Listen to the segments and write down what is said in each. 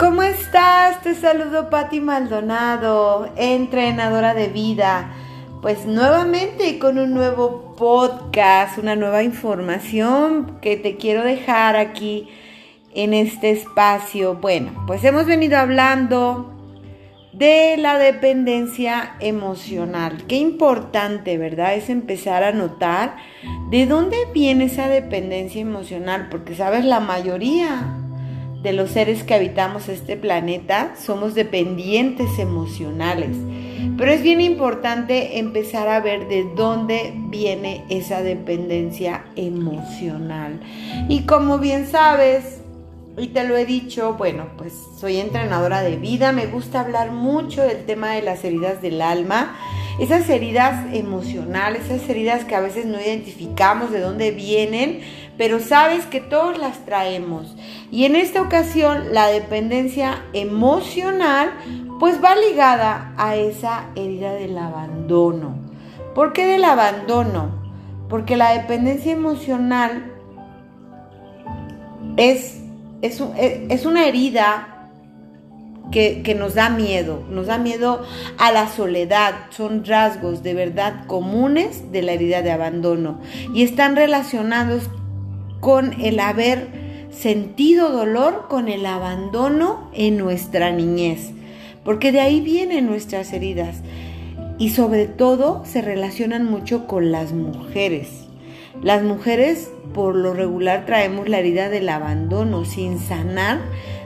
¿Cómo estás? Te saludo Patti Maldonado, entrenadora de vida. Pues nuevamente con un nuevo podcast, una nueva información que te quiero dejar aquí en este espacio. Bueno, pues hemos venido hablando de la dependencia emocional. Qué importante, ¿verdad? Es empezar a notar de dónde viene esa dependencia emocional, porque sabes, la mayoría de los seres que habitamos este planeta somos dependientes emocionales. Pero es bien importante empezar a ver de dónde viene esa dependencia emocional. Y como bien sabes, y te lo he dicho, bueno, pues soy entrenadora de vida, me gusta hablar mucho del tema de las heridas del alma, esas heridas emocionales, esas heridas que a veces no identificamos de dónde vienen, pero sabes que todos las traemos. Y en esta ocasión la dependencia emocional pues va ligada a esa herida del abandono. ¿Por qué del abandono? Porque la dependencia emocional es, es, es una herida que, nos da miedo, nos da miedo a la soledad, son rasgos de verdad comunes de la herida de abandono y están relacionados con el haber sentido dolor, con el abandono en nuestra niñez, porque de ahí vienen nuestras heridas y sobre todo se relacionan mucho con las mujeres. Las mujeres por lo regular traemos la herida del abandono sin sanar.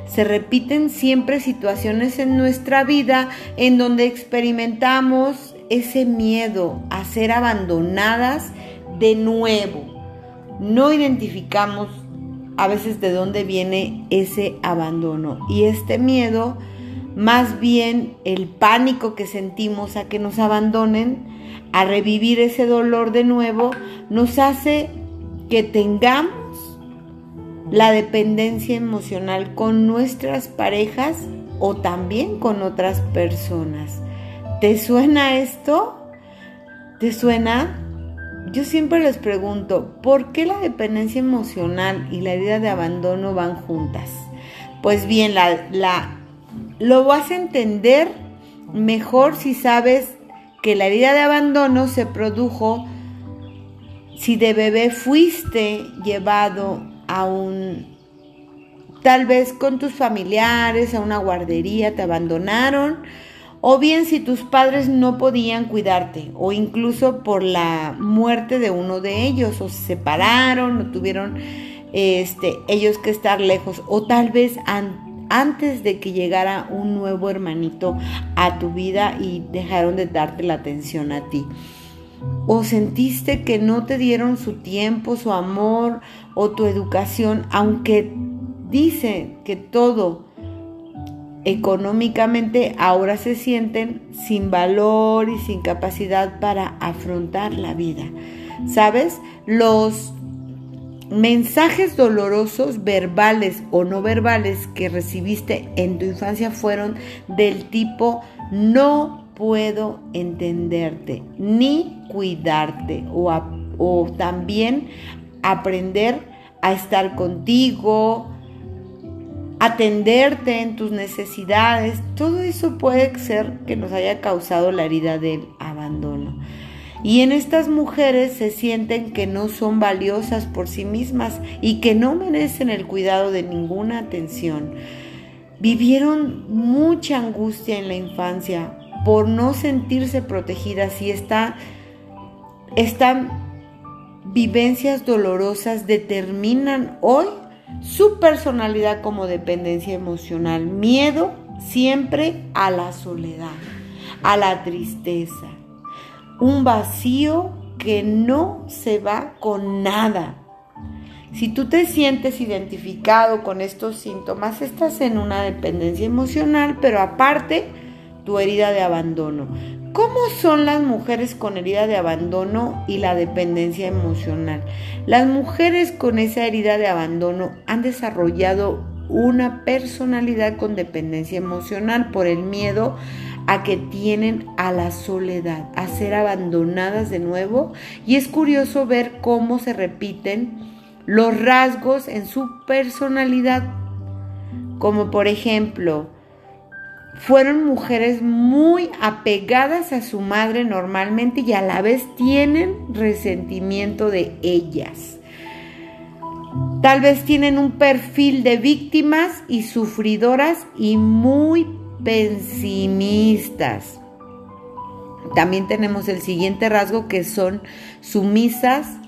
Se repiten siempre situaciones en nuestra vida en donde experimentamos ese miedo a ser abandonadas de nuevo no identificamos a veces de dónde viene ese abandono. Y este miedo, más bien el pánico que sentimos a que nos abandonen, a revivir ese dolor de nuevo, nos hace que tengamos la dependencia emocional con nuestras parejas o también con otras personas. ¿Te suena esto? ¿Te suena? yo siempre les pregunto, ¿por qué la dependencia emocional y la herida de abandono van juntas? Pues bien, la, lo vas a entender mejor si sabes que la herida de abandono se produjo si de bebé fuiste llevado a un, tal vez con tus familiares, a una guardería, te abandonaron o bien si tus padres no podían cuidarte, o incluso por la muerte de uno de ellos, o se separaron, o tuvieron este, ellos que estar lejos, o tal vez antes de que llegara un nuevo hermanito a tu vida y dejaron de darte la atención a ti. O sentiste que no te dieron su tiempo, su amor o tu educación, aunque dice que todo económicamente ahora se sienten sin valor y sin capacidad para afrontar la vida. ¿Sabes? Los mensajes dolorosos, verbales o no verbales, que recibiste en tu infancia fueron del tipo no puedo entenderte ni cuidarte o, o también aprender a estar contigo, atenderte en tus necesidades, todo eso puede ser que nos haya causado la herida del abandono. Y en estas mujeres se sienten que no son valiosas por sí mismas y que no merecen el cuidado de ninguna atención. Vivieron mucha angustia en la infancia por no sentirse protegidas y está, están vivencias dolorosas determinan hoy su personalidad como dependencia emocional, miedo siempre a la soledad, a la tristeza, un vacío que no se va con nada. Si tú te sientes identificado con estos síntomas, estás en una dependencia emocional, pero aparte tu herida de abandono. ¿Cómo son las mujeres con herida de abandono y la dependencia emocional? Las mujeres con esa herida de abandono han desarrollado una personalidad con dependencia emocional por el miedo a que tienen a la soledad, a ser abandonadas de nuevo. Y es curioso ver cómo se repiten los rasgos en su personalidad como por ejemplo, fueron mujeres muy apegadas a su madre normalmente y a la vez tienen resentimiento de ellas. Tal vez tienen un perfil de víctimas y sufridoras y muy pesimistas. También tenemos el siguiente rasgo que son sumisas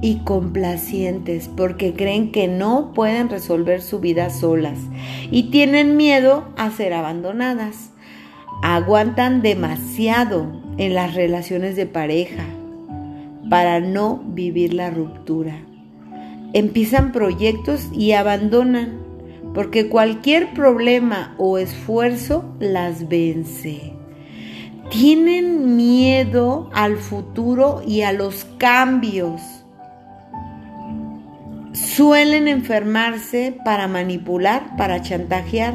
y complacientes porque creen que no pueden resolver su vida solas y tienen miedo a ser abandonadas. Aguantan demasiado en las relaciones de pareja para no vivir la ruptura. Empiezan proyectos y abandonan porque cualquier problema o esfuerzo las vence. Tienen miedo al futuro y a los cambios Suelen enfermarse para manipular, para chantajear,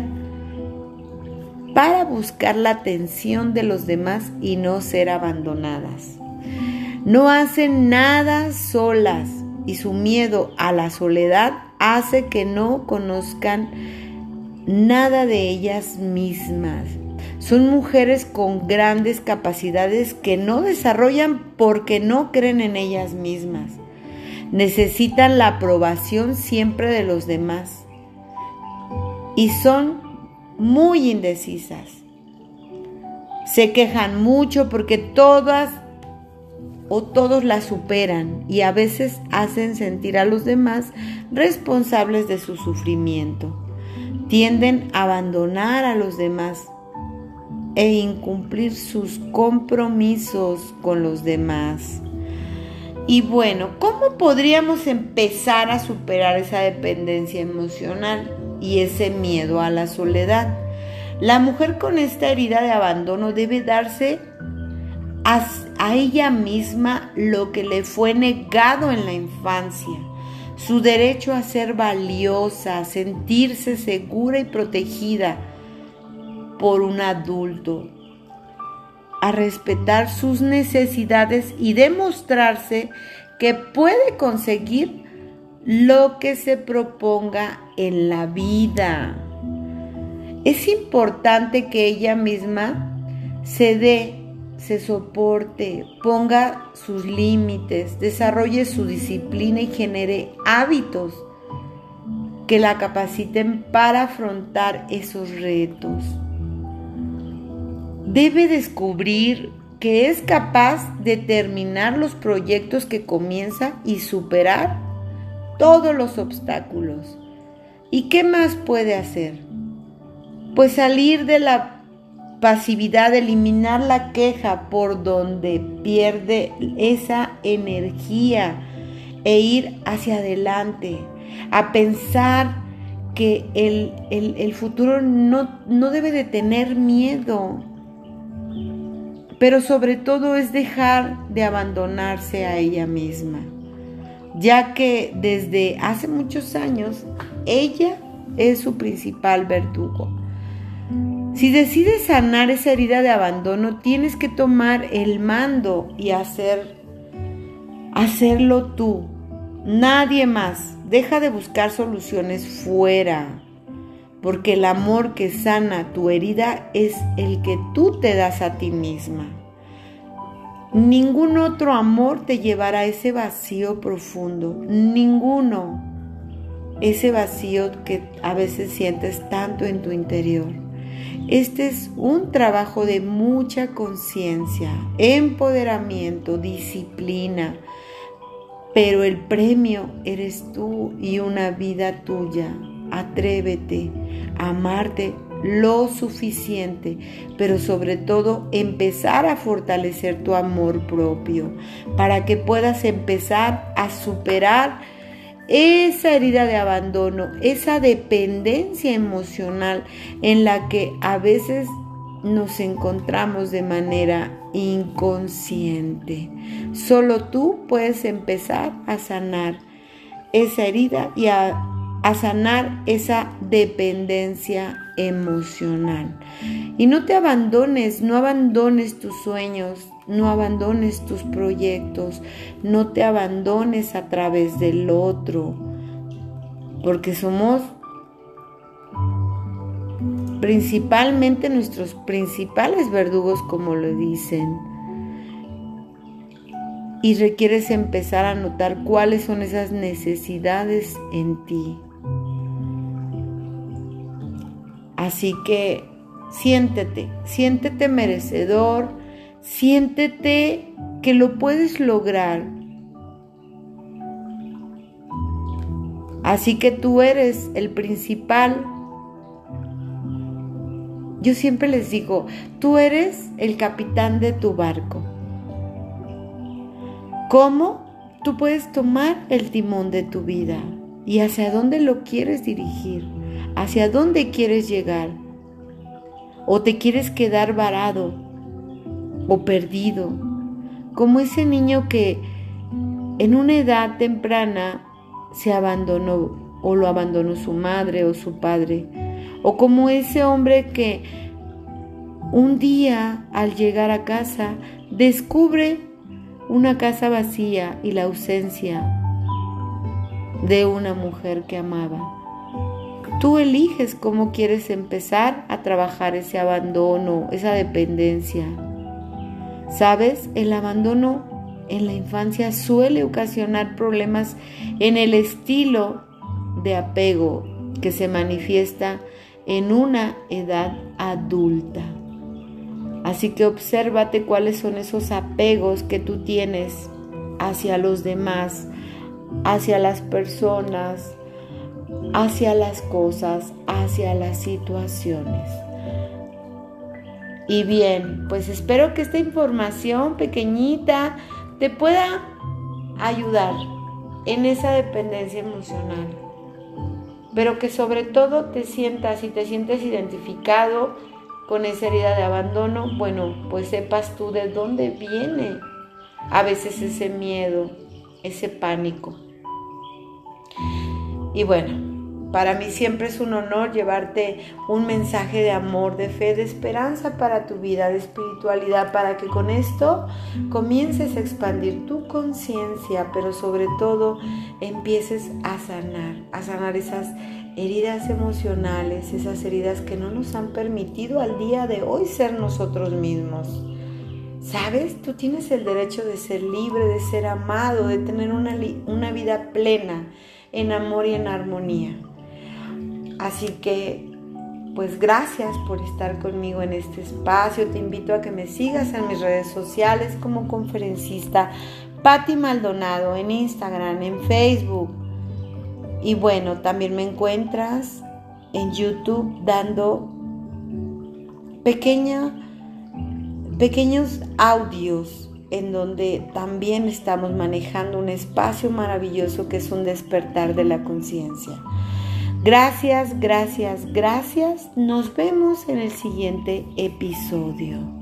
para buscar la atención de los demás y no ser abandonadas. No hacen nada solas y su miedo a la soledad hace que no conozcan nada de ellas mismas. Son mujeres con grandes capacidades que no desarrollan porque no creen en ellas mismas necesitan la aprobación siempre de los demás y son muy indecisas. Se quejan mucho porque todas o todos la superan y a veces hacen sentir a los demás responsables de su sufrimiento. Tienden a abandonar a los demás e incumplir sus compromisos con los demás. Y bueno, ¿cómo podríamos empezar a superar esa dependencia emocional y ese miedo a la soledad? La mujer con esta herida de abandono debe darse a, ella misma lo que le fue negado en la infancia, su derecho a ser valiosa, a sentirse segura y protegida por un adulto, a respetar sus necesidades y demostrarse que puede conseguir lo que se proponga en la vida. Es importante que ella misma se dé, se soporte, ponga sus límites, desarrolle su disciplina y genere hábitos que la capaciten para afrontar esos retos debe descubrir que es capaz de terminar los proyectos que comienza y superar todos los obstáculos. ¿Y qué más puede hacer? Pues salir de la pasividad, eliminar la queja por donde pierde esa energía e ir hacia adelante, a pensar que el, futuro no, no debe de tener miedo, pero sobre todo es dejar de abandonarse a ella misma, ya que desde hace muchos años ella es su principal verdugo. Si decides sanar esa herida de abandono, tienes que tomar el mando y hacer hacerlo tú, nadie más. Deja de buscar soluciones fuera porque el amor que sana tu herida es el que tú te das a ti misma. Ningún otro amor te llevará a ese vacío profundo, ninguno. Ese vacío que a veces sientes tanto en tu interior. Este es un trabajo de mucha conciencia, empoderamiento, disciplina, pero el premio eres tú y una vida tuya. Atrévete a amarte lo suficiente, pero sobre todo empezar a fortalecer tu amor propio para que puedas empezar a superar esa herida de abandono, esa dependencia emocional en la que a veces nos encontramos de manera inconsciente. Solo tú puedes empezar a sanar esa herida y a a sanar esa dependencia emocional. Y no te abandones, no abandones tus sueños, no abandones tus proyectos, no te abandones a través del otro, porque somos principalmente nuestros principales verdugos, como lo dicen. Y requieres empezar a notar cuáles son esas necesidades en ti. Así que siéntete, siéntete merecedor, siéntete que lo puedes lograr. Así que tú eres el principal yo siempre les digo, tú eres el capitán de tu barco. ¿Cómo? Tú puedes tomar el timón de tu vida y hacia dónde lo quieres dirigir, hacia dónde quieres llegar. O te quieres quedar varado o perdido, como ese niño que en una edad temprana se abandonó o lo abandonó su madre o su padre o como ese hombre que un día al llegar a casa descubre una casa vacía y la ausencia de una mujer que amaba. Tú eliges cómo quieres empezar a trabajar ese abandono, esa dependencia. ¿Sabes? El abandono en la infancia suele ocasionar problemas en el estilo de apego que se manifiesta en una edad adulta. Así que obsérvate cuáles son esos apegos que tú tienes hacia los demás, hacia las personas, hacia las cosas, hacia las situaciones. Y bien, pues espero que esta información pequeñita te pueda ayudar en esa dependencia emocional pero que sobre todo te sientas y te sientes identificado con esa herida de abandono, bueno, pues sepas tú de dónde viene a veces ese miedo, ese pánico. Y bueno, para mí siempre es un honor llevarte un mensaje de amor, de fe, de esperanza para tu vida, de espiritualidad, para que con esto comiences a expandir tu conciencia, pero sobre todo empieces a sanar, a sanar esas heridas emocionales, esas heridas que no nos han permitido al día de hoy ser nosotros mismos. ¿Sabes? Tú tienes el derecho de ser libre, de ser amado, de tener una, una vida plena en amor y en armonía. Así que, pues gracias por estar conmigo en este espacio. Te invito a que me sigas en mis redes sociales como conferencista Patti Maldonado en Instagram, en Facebook. Y bueno, también me encuentras en YouTube dando pequeña, pequeños audios en donde también estamos manejando un espacio maravilloso que es un despertar de la conciencia. Gracias, gracias, gracias. Nos vemos en el siguiente episodio.